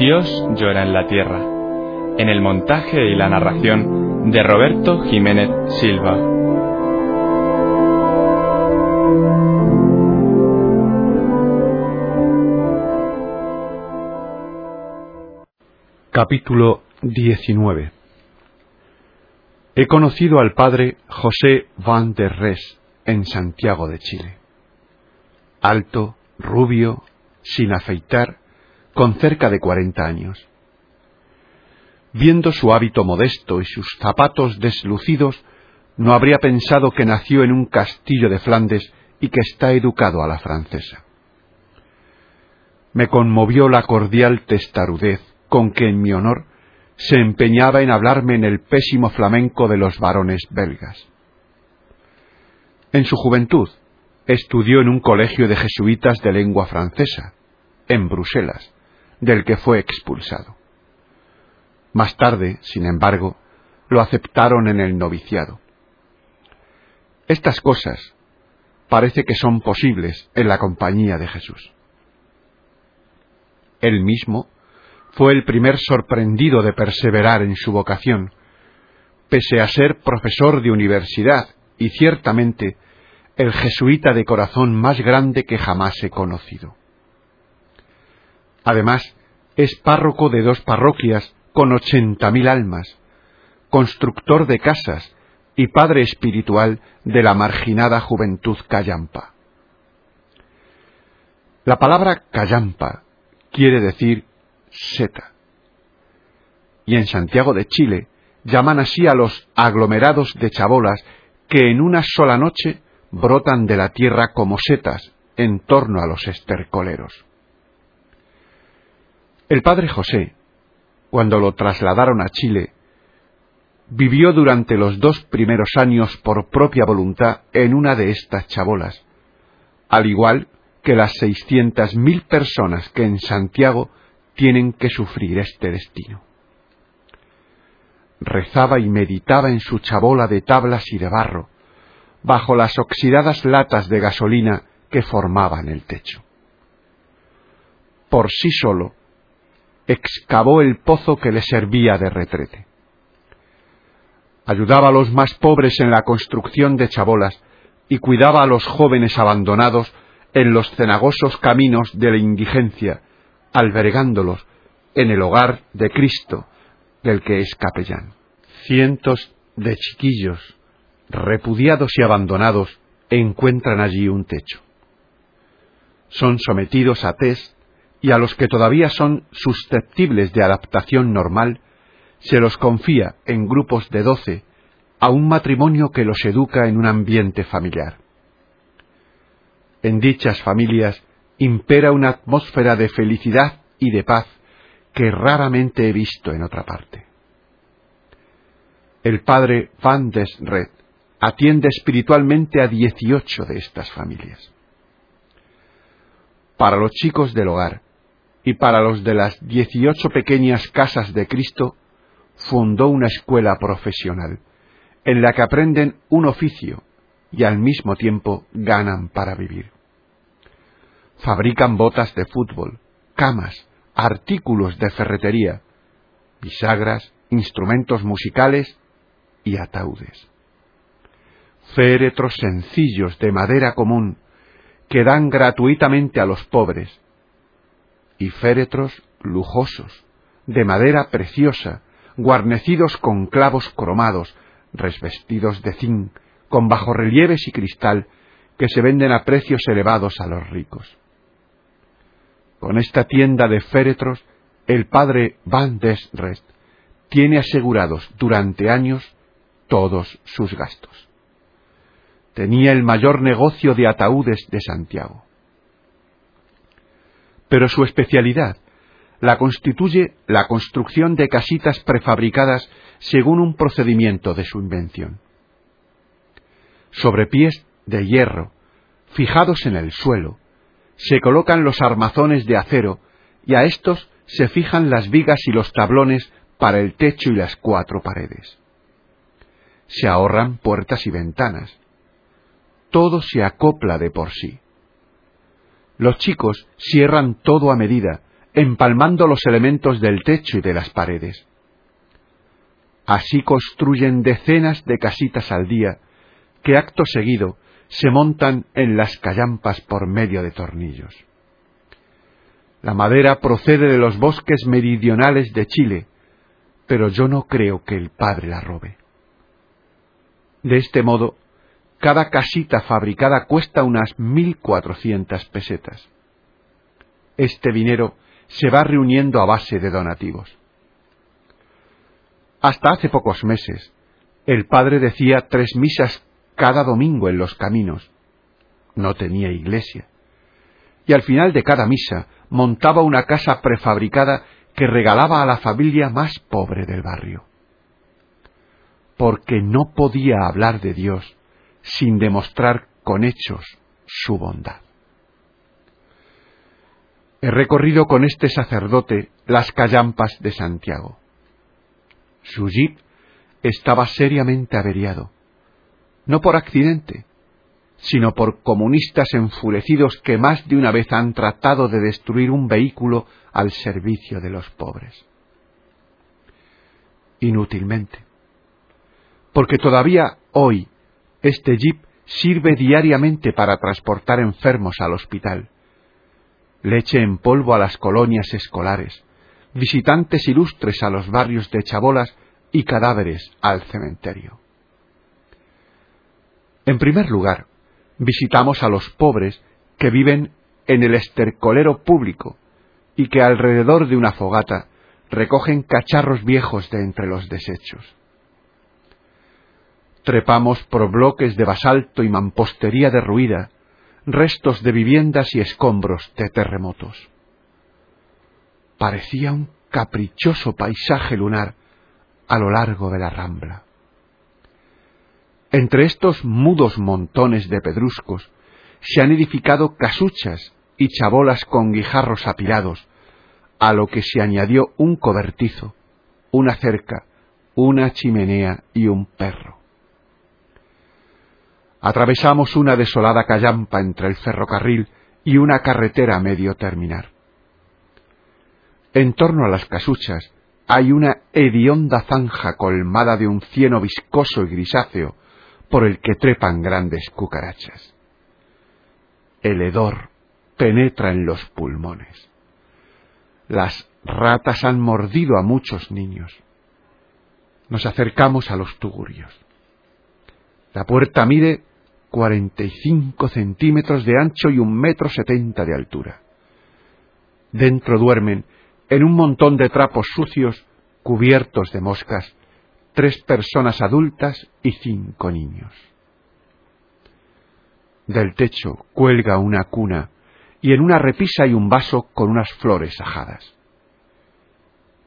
Dios llora en la tierra, en el montaje y la narración de Roberto Jiménez Silva. Capítulo 19 He conocido al padre José Van der Res en Santiago de Chile. Alto, rubio, sin afeitar, con cerca de cuarenta años. Viendo su hábito modesto y sus zapatos deslucidos, no habría pensado que nació en un castillo de Flandes y que está educado a la francesa. Me conmovió la cordial testarudez con que en mi honor se empeñaba en hablarme en el pésimo flamenco de los varones belgas. En su juventud estudió en un colegio de jesuitas de lengua francesa, en Bruselas, del que fue expulsado. Más tarde, sin embargo, lo aceptaron en el noviciado. Estas cosas parece que son posibles en la compañía de Jesús. Él mismo fue el primer sorprendido de perseverar en su vocación, pese a ser profesor de universidad y ciertamente el jesuita de corazón más grande que jamás he conocido. Además, es párroco de dos parroquias con ochenta mil almas, constructor de casas y padre espiritual de la marginada juventud cayampa. La palabra cayampa quiere decir seta. Y en Santiago de Chile llaman así a los aglomerados de chabolas que en una sola noche brotan de la tierra como setas en torno a los estercoleros. El padre José, cuando lo trasladaron a Chile, vivió durante los dos primeros años por propia voluntad en una de estas chabolas, al igual que las seiscientas mil personas que en Santiago tienen que sufrir este destino. Rezaba y meditaba en su chabola de tablas y de barro, bajo las oxidadas latas de gasolina que formaban el techo. Por sí solo, excavó el pozo que le servía de retrete. Ayudaba a los más pobres en la construcción de chabolas y cuidaba a los jóvenes abandonados en los cenagosos caminos de la indigencia albergándolos en el hogar de Cristo, del que es capellán. Cientos de chiquillos, repudiados y abandonados, encuentran allí un techo. Son sometidos a test y a los que todavía son susceptibles de adaptación normal, se los confía en grupos de doce a un matrimonio que los educa en un ambiente familiar. En dichas familias impera una atmósfera de felicidad y de paz que raramente he visto en otra parte. El padre Van des Red atiende espiritualmente a dieciocho de estas familias. Para los chicos del hogar y para los de las dieciocho pequeñas casas de Cristo, fundó una escuela profesional en la que aprenden un oficio y al mismo tiempo ganan para vivir fabrican botas de fútbol, camas, artículos de ferretería, bisagras, instrumentos musicales y ataúdes. Féretros sencillos de madera común que dan gratuitamente a los pobres y féretros lujosos de madera preciosa, guarnecidos con clavos cromados, resvestidos de zinc, con bajorrelieves y cristal que se venden a precios elevados a los ricos. Con esta tienda de féretros, el padre Van des Rest tiene asegurados durante años todos sus gastos. Tenía el mayor negocio de ataúdes de Santiago. Pero su especialidad la constituye la construcción de casitas prefabricadas según un procedimiento de su invención. Sobre pies de hierro, fijados en el suelo, se colocan los armazones de acero y a estos se fijan las vigas y los tablones para el techo y las cuatro paredes. Se ahorran puertas y ventanas. Todo se acopla de por sí. Los chicos cierran todo a medida, empalmando los elementos del techo y de las paredes. Así construyen decenas de casitas al día, que acto seguido se montan en las callampas por medio de tornillos. La madera procede de los bosques meridionales de Chile, pero yo no creo que el padre la robe. De este modo, cada casita fabricada cuesta unas mil cuatrocientas pesetas. Este dinero se va reuniendo a base de donativos. Hasta hace pocos meses, el padre decía tres misas cada domingo en los caminos. No tenía iglesia. Y al final de cada misa montaba una casa prefabricada que regalaba a la familia más pobre del barrio. Porque no podía hablar de Dios sin demostrar con hechos su bondad. He recorrido con este sacerdote las callampas de Santiago. Su jeep estaba seriamente averiado, no por accidente, sino por comunistas enfurecidos que más de una vez han tratado de destruir un vehículo al servicio de los pobres. Inútilmente. Porque todavía hoy este jeep sirve diariamente para transportar enfermos al hospital, leche en polvo a las colonias escolares, visitantes ilustres a los barrios de chabolas y cadáveres al cementerio. En primer lugar, visitamos a los pobres que viven en el estercolero público y que alrededor de una fogata recogen cacharros viejos de entre los desechos. Trepamos por bloques de basalto y mampostería derruida, restos de viviendas y escombros de terremotos. Parecía un caprichoso paisaje lunar a lo largo de la rambla. Entre estos mudos montones de pedruscos se han edificado casuchas y chabolas con guijarros apilados, a lo que se añadió un cobertizo, una cerca, una chimenea y un perro. Atravesamos una desolada callampa entre el ferrocarril y una carretera a medio terminar. En torno a las casuchas hay una hedionda zanja colmada de un cieno viscoso y grisáceo por el que trepan grandes cucarachas. El hedor penetra en los pulmones. Las ratas han mordido a muchos niños. Nos acercamos a los tugurios. La puerta mide 45 centímetros de ancho y un metro setenta de altura. Dentro duermen, en un montón de trapos sucios, cubiertos de moscas, tres personas adultas y cinco niños. Del techo cuelga una cuna y en una repisa hay un vaso con unas flores ajadas.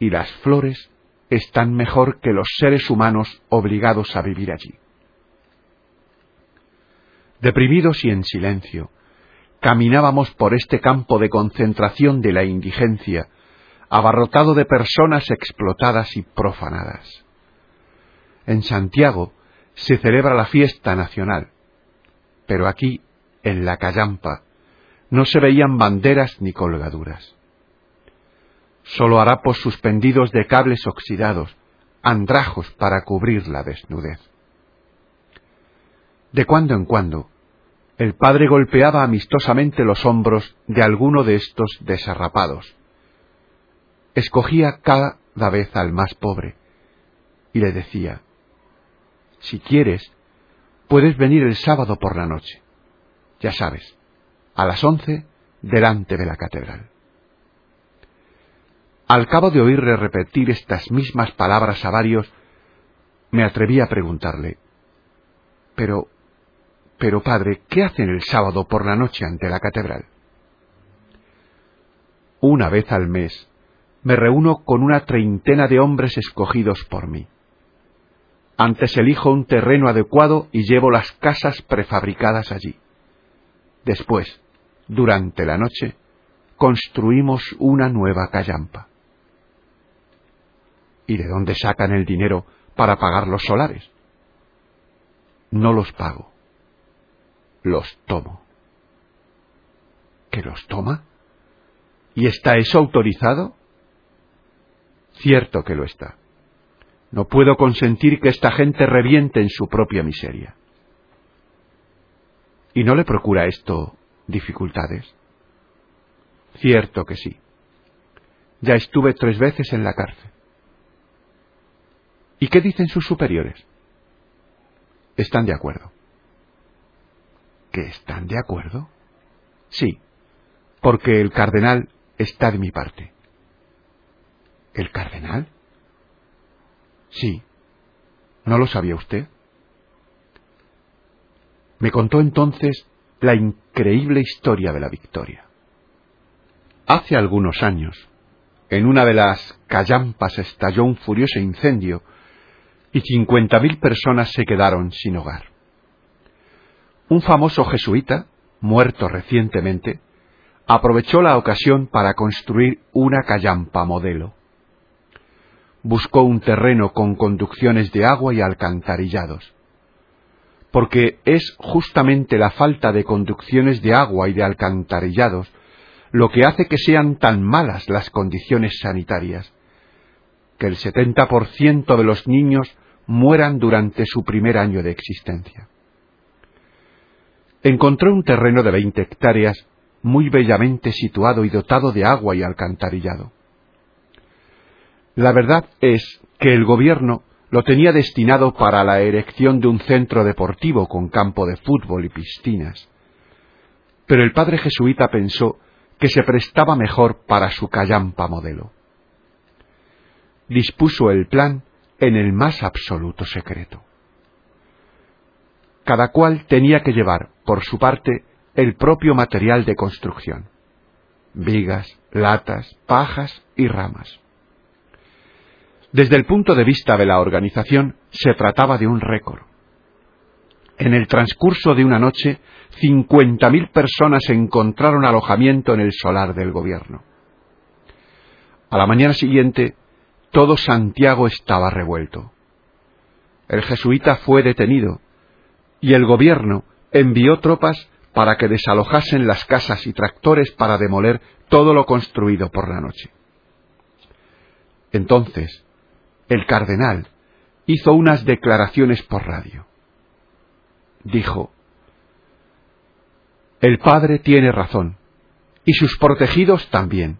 Y las flores están mejor que los seres humanos obligados a vivir allí deprimidos y en silencio, caminábamos por este campo de concentración de la indigencia, abarrotado de personas explotadas y profanadas. En Santiago se celebra la fiesta nacional, pero aquí, en la callampa, no se veían banderas ni colgaduras. Solo harapos suspendidos de cables oxidados, andrajos para cubrir la desnudez. De cuando en cuando, el padre golpeaba amistosamente los hombros de alguno de estos desarrapados. Escogía cada vez al más pobre y le decía, si quieres, puedes venir el sábado por la noche. Ya sabes, a las once delante de la catedral. Al cabo de oírle repetir estas mismas palabras a varios, me atreví a preguntarle, pero pero padre, ¿qué hacen el sábado por la noche ante la catedral? una vez al mes, me reúno con una treintena de hombres escogidos por mí. Antes elijo un terreno adecuado y llevo las casas prefabricadas allí. Después, durante la noche, construimos una nueva callampa. ¿Y de dónde sacan el dinero para pagar los solares? No los pago, los tomo. ¿Que los toma? ¿Y está eso autorizado? Cierto que lo está. No puedo consentir que esta gente reviente en su propia miseria. ¿Y no le procura esto dificultades? Cierto que sí. Ya estuve tres veces en la cárcel. ¿Y qué dicen sus superiores? Están de acuerdo. ¿Que están de acuerdo? Sí, porque el cardenal está de mi parte. ¿El cardenal? Sí. ¿No lo sabía usted? Me contó entonces la increíble historia de la victoria. Hace algunos años, en una de las callampas estalló un furioso incendio y cincuenta mil personas se quedaron sin hogar. Un famoso jesuita, muerto recientemente, aprovechó la ocasión para construir una callampa modelo. Buscó un terreno con conducciones de agua y alcantarillados, porque es justamente la falta de conducciones de agua y de alcantarillados lo que hace que sean tan malas las condiciones sanitarias, que el 70% de los niños mueran durante su primer año de existencia. Encontró un terreno de 20 hectáreas muy bellamente situado y dotado de agua y alcantarillado. La verdad es que el gobierno lo tenía destinado para la erección de un centro deportivo con campo de fútbol y piscinas. Pero el padre jesuita pensó que se prestaba mejor para su callampa modelo. Dispuso el plan en el más absoluto secreto. Cada cual tenía que llevar, por su parte, el propio material de construcción vigas, latas, pajas y ramas. Desde el punto de vista de la organización, se trataba de un récord. En el transcurso de una noche, 50.000 personas encontraron alojamiento en el solar del gobierno. A la mañana siguiente, todo Santiago estaba revuelto. El jesuita fue detenido y el gobierno envió tropas para que desalojasen las casas y tractores para demoler todo lo construido por la noche. Entonces, el cardenal hizo unas declaraciones por radio. Dijo, el Padre tiene razón, y sus protegidos también,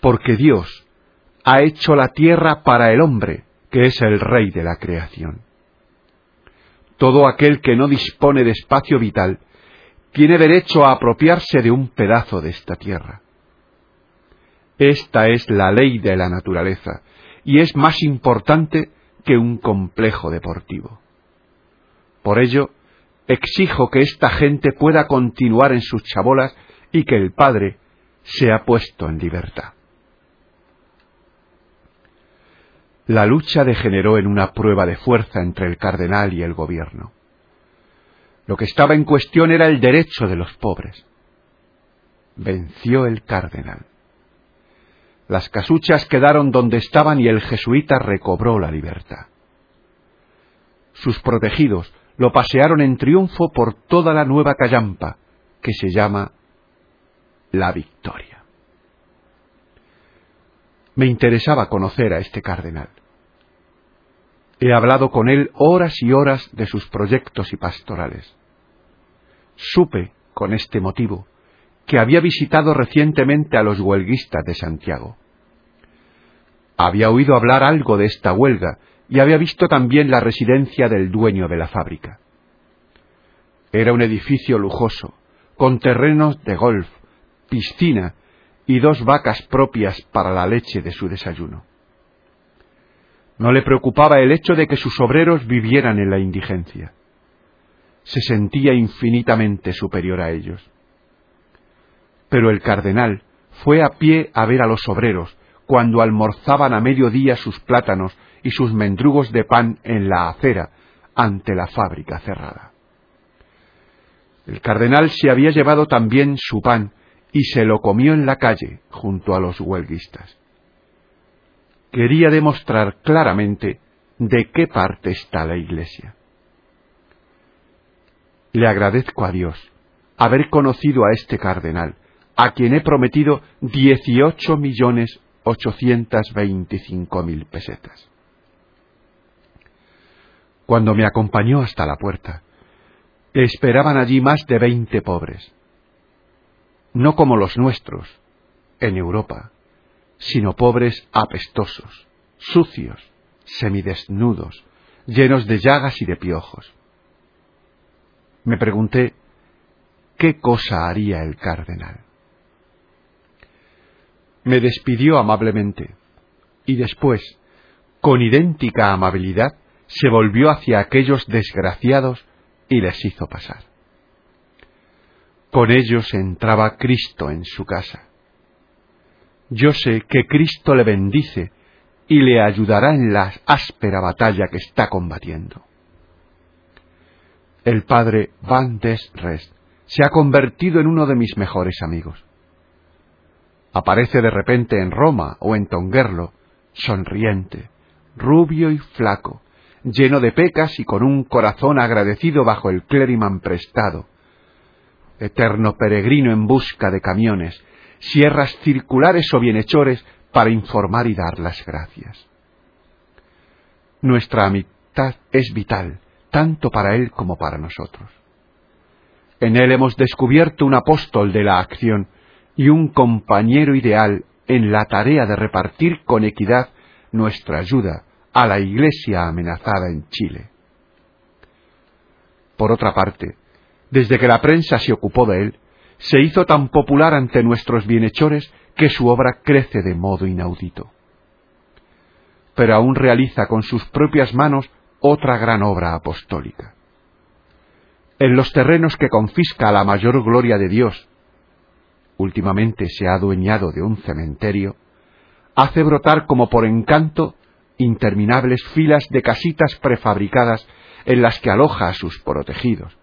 porque Dios ha hecho la tierra para el hombre, que es el rey de la creación. Todo aquel que no dispone de espacio vital tiene derecho a apropiarse de un pedazo de esta tierra. Esta es la ley de la naturaleza y es más importante que un complejo deportivo. Por ello, exijo que esta gente pueda continuar en sus chabolas y que el Padre sea puesto en libertad. La lucha degeneró en una prueba de fuerza entre el cardenal y el gobierno. Lo que estaba en cuestión era el derecho de los pobres. Venció el cardenal. Las casuchas quedaron donde estaban y el jesuita recobró la libertad. Sus protegidos lo pasearon en triunfo por toda la nueva callampa, que se llama La Victoria. Me interesaba conocer a este cardenal. He hablado con él horas y horas de sus proyectos y pastorales. Supe, con este motivo, que había visitado recientemente a los huelguistas de Santiago. Había oído hablar algo de esta huelga y había visto también la residencia del dueño de la fábrica. Era un edificio lujoso, con terrenos de golf, piscina y dos vacas propias para la leche de su desayuno. No le preocupaba el hecho de que sus obreros vivieran en la indigencia. Se sentía infinitamente superior a ellos. Pero el cardenal fue a pie a ver a los obreros, cuando almorzaban a mediodía sus plátanos y sus mendrugos de pan en la acera, ante la fábrica cerrada. El cardenal se había llevado también su pan y se lo comió en la calle junto a los huelguistas. Quería demostrar claramente de qué parte está la Iglesia. Le agradezco a Dios haber conocido a este cardenal, a quien he prometido dieciocho millones ochocientas veinticinco mil pesetas. Cuando me acompañó hasta la puerta, esperaban allí más de veinte pobres, no como los nuestros, en Europa, sino pobres apestosos, sucios, semidesnudos, llenos de llagas y de piojos. Me pregunté qué cosa haría el cardenal. Me despidió amablemente y después, con idéntica amabilidad, se volvió hacia aquellos desgraciados y les hizo pasar. Con ellos entraba Cristo en su casa. Yo sé que Cristo le bendice y le ayudará en la áspera batalla que está combatiendo. El padre Van des Rest se ha convertido en uno de mis mejores amigos. Aparece de repente en Roma o en Tonguerlo, sonriente, rubio y flaco, lleno de pecas y con un corazón agradecido bajo el clériman prestado, eterno peregrino en busca de camiones, sierras circulares o bienhechores para informar y dar las gracias. Nuestra amistad es vital, tanto para él como para nosotros. En él hemos descubierto un apóstol de la acción y un compañero ideal en la tarea de repartir con equidad nuestra ayuda a la Iglesia amenazada en Chile. Por otra parte, desde que la prensa se ocupó de él, se hizo tan popular ante nuestros bienhechores que su obra crece de modo inaudito. Pero aún realiza con sus propias manos otra gran obra apostólica. En los terrenos que confisca la mayor gloria de Dios, últimamente se ha adueñado de un cementerio, hace brotar como por encanto interminables filas de casitas prefabricadas en las que aloja a sus protegidos,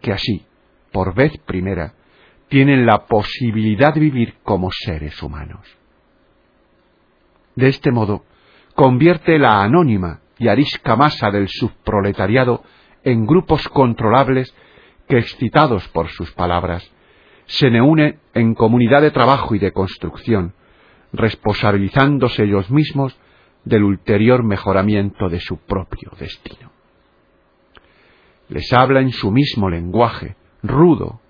que así, por vez primera, tienen la posibilidad de vivir como seres humanos. De este modo, convierte la anónima y arisca masa del subproletariado en grupos controlables que, excitados por sus palabras, se une en comunidad de trabajo y de construcción, responsabilizándose ellos mismos del ulterior mejoramiento de su propio destino. Les habla en su mismo lenguaje, rudo,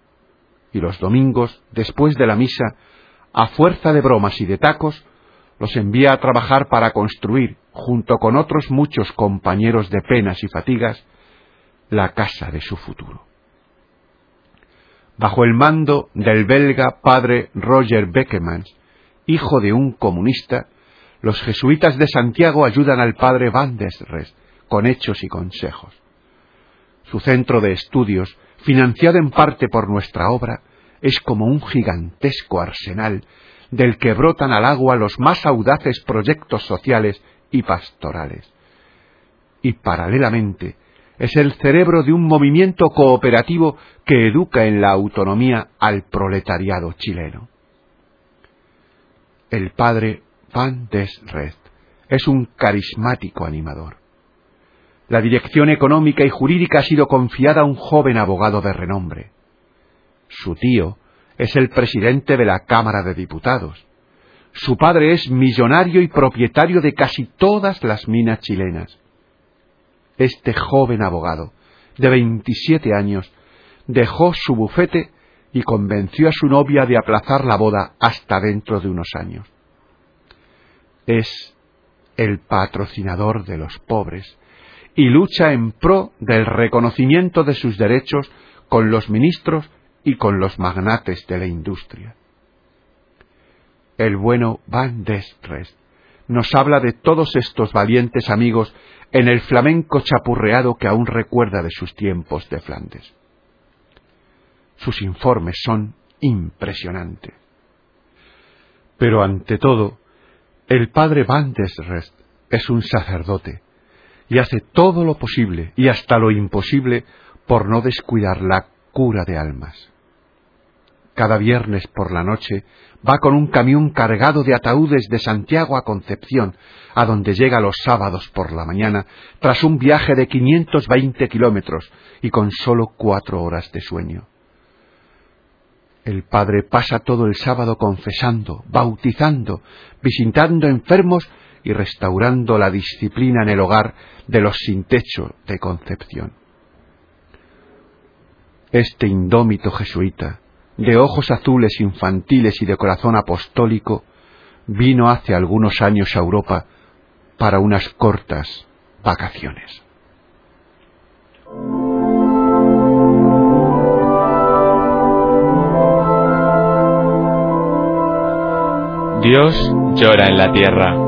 y los domingos, después de la misa, a fuerza de bromas y de tacos, los envía a trabajar para construir, junto con otros muchos compañeros de penas y fatigas, la casa de su futuro. Bajo el mando del belga padre Roger Beckemans, hijo de un comunista, los jesuitas de Santiago ayudan al padre Van des Res con hechos y consejos. Su centro de estudios financiado en parte por nuestra obra, es como un gigantesco arsenal del que brotan al agua los más audaces proyectos sociales y pastorales. Y paralelamente es el cerebro de un movimiento cooperativo que educa en la autonomía al proletariado chileno. El padre Van des es un carismático animador. La dirección económica y jurídica ha sido confiada a un joven abogado de renombre. Su tío es el presidente de la Cámara de Diputados. Su padre es millonario y propietario de casi todas las minas chilenas. Este joven abogado, de 27 años, dejó su bufete y convenció a su novia de aplazar la boda hasta dentro de unos años. Es el patrocinador de los pobres y lucha en pro del reconocimiento de sus derechos con los ministros y con los magnates de la industria. El bueno Van Destrest nos habla de todos estos valientes amigos en el flamenco chapurreado que aún recuerda de sus tiempos de Flandes. Sus informes son impresionantes. Pero ante todo, el padre Van Desrest es un sacerdote y hace todo lo posible y hasta lo imposible por no descuidar la cura de almas. Cada viernes por la noche va con un camión cargado de ataúdes de Santiago a Concepción, a donde llega los sábados por la mañana, tras un viaje de 520 kilómetros y con sólo cuatro horas de sueño. El padre pasa todo el sábado confesando, bautizando, visitando enfermos y restaurando la disciplina en el hogar de los sin techo de Concepción. Este indómito jesuita, de ojos azules infantiles y de corazón apostólico, vino hace algunos años a Europa para unas cortas vacaciones. Dios llora en la tierra.